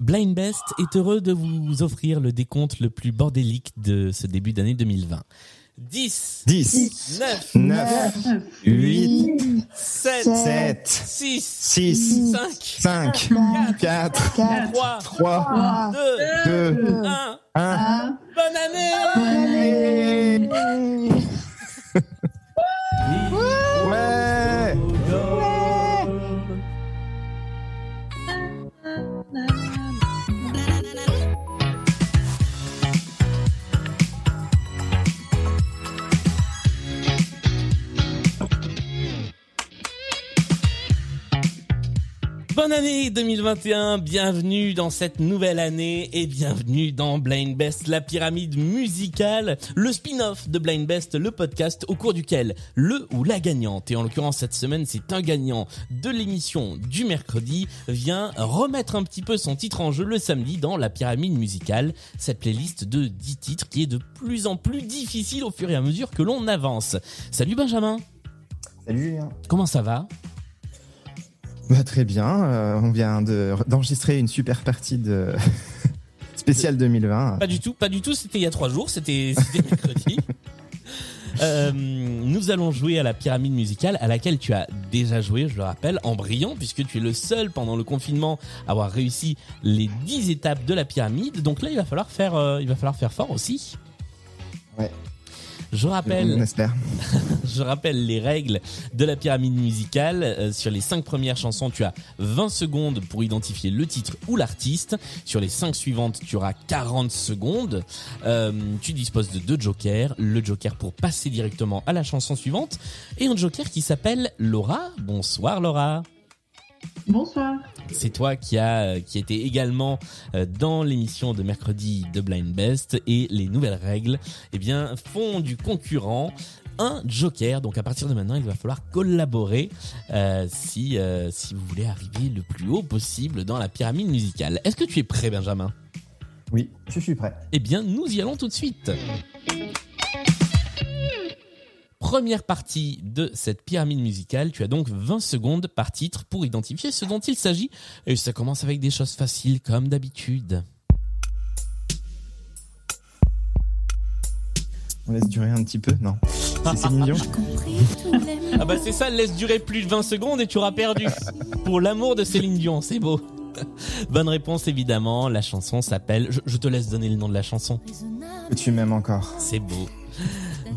Blind Best est heureux de vous offrir le décompte le plus bordélique de ce début d'année 2020. 10, 10, 9, 9, 8, 7, 7, 6, 6, 5, 5, 4, 3, 3, 2, 2, 1. 1. Bonne année 2021, bienvenue dans cette nouvelle année et bienvenue dans Blind Best, la pyramide musicale, le spin-off de Blind Best, le podcast au cours duquel le ou la gagnante, et en l'occurrence cette semaine c'est un gagnant de l'émission du mercredi, vient remettre un petit peu son titre en jeu le samedi dans la pyramide musicale, cette playlist de 10 titres qui est de plus en plus difficile au fur et à mesure que l'on avance. Salut Benjamin, Salut Julien. comment ça va? Bah, très bien, euh, on vient de- d'enregistrer une super partie de spéciale 2020. Pas du tout, pas du tout. C'était il y a trois jours. C'était c'était mercredi. Euh, nous allons jouer à la pyramide musicale à laquelle tu as déjà joué, je le rappelle, en brillant puisque tu es le seul pendant le confinement à avoir réussi les 10 étapes de la pyramide. Donc là, il va falloir faire, euh, il va falloir faire fort aussi. Ouais. Je rappelle, je rappelle les règles de la pyramide musicale. Euh, sur les cinq premières chansons, tu as 20 secondes pour identifier le titre ou l'artiste. Sur les cinq suivantes, tu auras 40 secondes. Euh, tu disposes de deux jokers. Le joker pour passer directement à la chanson suivante et un joker qui s'appelle Laura. Bonsoir Laura. Bonsoir. C'est toi qui a qui était également euh, dans l'émission de mercredi de Blind Best et les nouvelles règles eh bien font du concurrent un joker donc à partir de maintenant il va falloir collaborer euh, si euh, si vous voulez arriver le plus haut possible dans la pyramide musicale. Est-ce que tu es prêt Benjamin? Oui, je suis prêt. Eh bien nous y allons tout de suite. Première partie de cette pyramide musicale, tu as donc 20 secondes par titre pour identifier ce dont il s'agit. Et ça commence avec des choses faciles comme d'habitude. On laisse durer un petit peu Non. C'est Céline Dion Ah bah c'est ça, laisse durer plus de 20 secondes et tu auras perdu. Pour l'amour de Céline Dion, c'est beau. Bonne réponse évidemment, la chanson s'appelle... Je, je te laisse donner le nom de la chanson. Que tu m'aimes encore. C'est beau.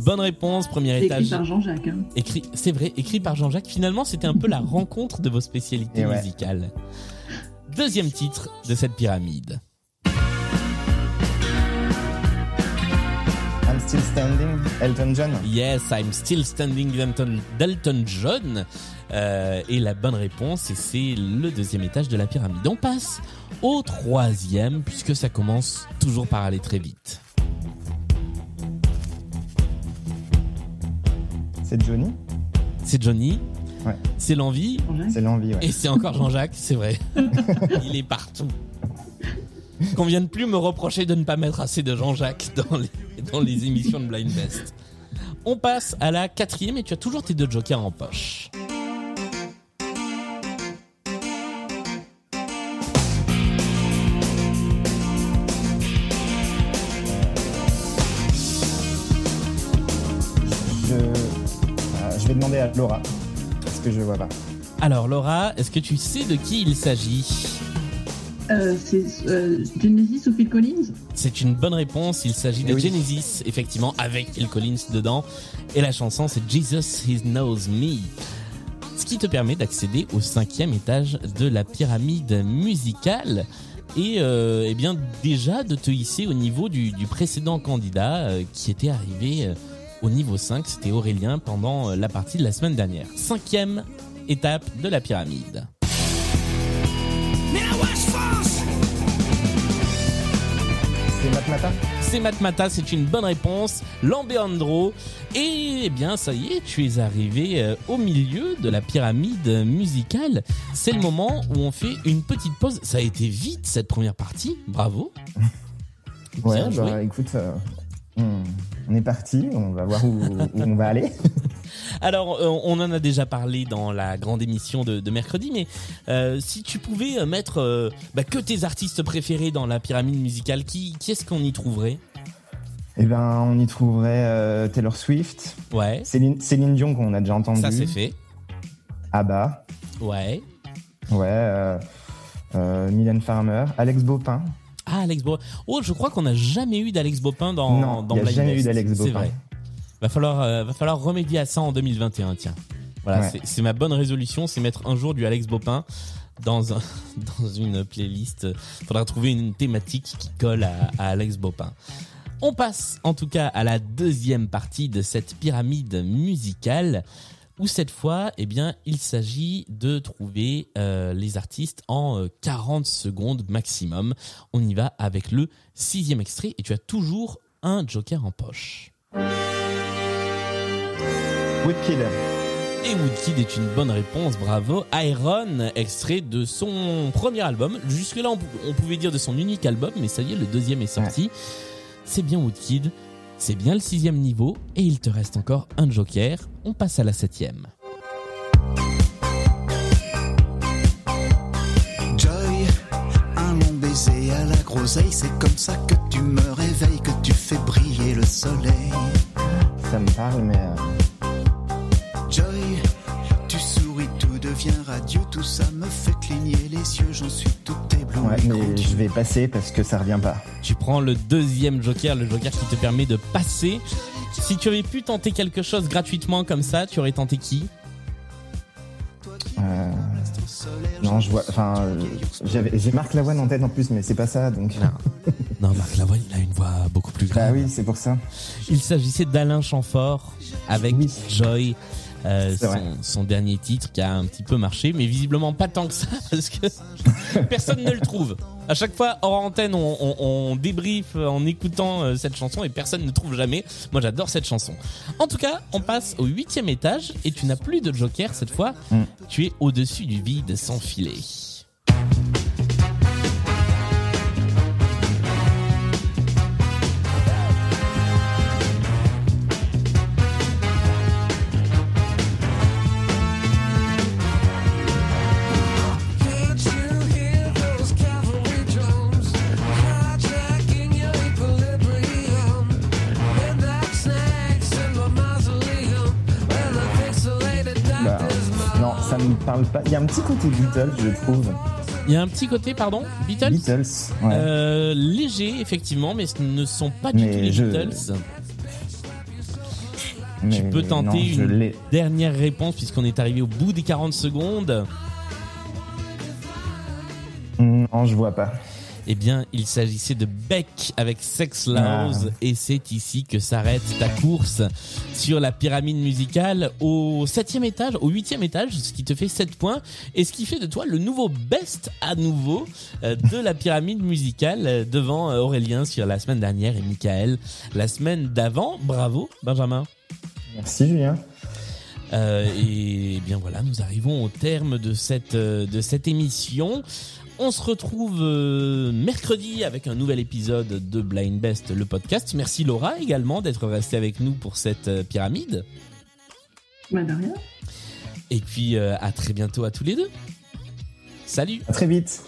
Bonne réponse, premier C'est écrit étage. par Jean-Jacques. hein. Écrit, c'est vrai, écrit par Jean-Jacques. Finalement, c'était un peu la rencontre de vos spécialités ouais. musicales. Deuxième titre de cette pyramide. I'm still standing. Elton John. Yes, I'm still standing Dalton, Dalton John. Euh, et la bonne réponse, et c'est le deuxième étage de la pyramide. On passe au troisième, puisque ça commence toujours par aller très vite. C'est Johnny. C'est Johnny, Ouais. c'est l'envie. C'est l'envie, ouais. et c'est encore Jean-Jacques, c'est vrai. Il est partout. Qu'on vienne plus me reprocher de ne pas mettre assez de Jean-Jacques dans les, dans les émissions de Blind Best. On passe à la quatrième et tu as toujours tes deux jokers en poche. Demander à Laura. Parce que je vois pas. Alors Laura, est-ce que tu sais de qui il s'agit? Euh, c'est euh, Genesis ou Phil Collins? C'est une bonne réponse, il s'agit de Eh oui. Genesis, effectivement, avec Phil Collins dedans. Et la chanson, c'est Jesus He Knows Me. Ce qui te permet d'accéder au cinquième étage de la pyramide musicale. Et euh, eh bien déjà de te hisser au niveau du, du précédent candidat euh, qui était arrivé euh, au niveau 5, c'était Aurélien pendant euh, la partie de la semaine dernière. Cinquième étape de la pyramide. C'est Matmata C'est Matmata, c'est une bonne réponse. Lambeandro. Et eh bien, ça y est, tu es arrivé euh, au milieu de la pyramide musicale. C'est le moment où on fait une petite pause. Ça a été vite cette première partie. Bravo. Ouais, joué. bah écoute, euh, on, on est parti. On va voir où, où on va aller. Alors, euh, on en a déjà parlé dans la grande émission de, de mercredi, mais euh, si tu pouvais euh, mettre euh, bah, que tes artistes préférés dans la pyramide musicale, qui, qui est-ce qu'on y trouverait? Eh ben, on y trouverait euh, Taylor Swift, Ouais, Céline, Céline Dion qu'on a déjà entendu, ça c'est fait. ABBA, Ouais. ouais, Mylène Farmer, Alex Bopin. Ah, Alex Bopin. Oh, je crois qu'on n'a jamais eu d'Alex Bopin dans, non, dans n'y a Blind jamais Best. eu d'Alex C'est Bopin. vrai. Va falloir, euh, va falloir remédier à ça en 2021, tiens. Voilà, Ouais. c'est- c'est ma bonne résolution, c'est mettre un jour du Alex Bopin dans un, dans une playlist. Faudra trouver une thématique qui colle à, à Alex Bopin. On passe en tout cas à la deuxième partie de cette pyramide musicale où cette fois, eh bien, il s'agit de trouver euh, les artistes en euh, 40 secondes maximum. On y va avec le sixième extrait et tu as toujours un joker en poche. Woodkid. Et Woodkid est une bonne réponse, bravo. Iron, extrait de son premier album. Jusque-là, on pouvait dire de son unique album, mais ça y est, le deuxième est sorti. C'est bien Woodkid, c'est bien le sixième niveau, et il te reste encore un joker. On passe à la septième. Joy, un long baiser à la groseille, c'est comme ça que tu me réveilles, que tu fais briller le soleil. Ça me parle, mais euh, Joy, devient radieux, tout ça me fait cligner les yeux, j'en suis tout ébloui. ouais, mais je vais passer parce que ça revient pas. Tu prends le deuxième joker, le joker qui te permet de passer. Si tu avais pu tenter quelque chose gratuitement comme ça, tu aurais tenté qui? Euh, non, je vois. Enfin, euh, j'avais, j'ai Marc Lavoine en tête en plus, mais c'est pas ça, donc. Non, Marc Lavoine, il a une voix beaucoup plus Bah grave. oui, c'est pour ça. Il s'agissait d'Alain Chamfort avec Oui. Joy, euh, son, son dernier titre qui a un petit peu marché, mais visiblement pas tant que ça parce que personne ne le trouve. À chaque fois, hors antenne, on, on, en écoutant euh, cette chanson et personne ne trouve jamais. Moi, j'adore cette chanson. En tout cas, on passe au huitième étage et tu n'as plus de joker cette fois. Mm. Tu es au-dessus du vide sans filet. Ça me parle pas. Il y a un petit côté Beatles, je trouve. Il y a un petit côté, pardon, Beatles Beatles, ouais. Euh, léger effectivement, mais ce ne sont pas du Mais tout les je- Beatles. mais Tu peux tenter non, une dernière réponse puisqu'on est arrivé au bout des 40 secondes. Non, je vois pas. Eh bien, il s'agissait de Beck avec Sex Laws Ah. et c'est ici que s'arrête ta course sur la pyramide musicale au septième étage, au huitième étage, ce qui te fait 7 points et ce qui fait de toi le nouveau best à nouveau euh, de la pyramide musicale euh, devant euh, Aurélien sur la semaine dernière et Michael la semaine d'avant. Bravo, Benjamin. Merci, Julien. Euh, et bien voilà, nous arrivons au terme de cette de cette émission. On se retrouve euh, mercredi avec un nouvel épisode de Blind Best, le podcast. Merci Laura également d'être restée avec nous pour cette euh, pyramide. Bah, de rien. Et puis euh, à très bientôt à tous les deux. Salut À très vite.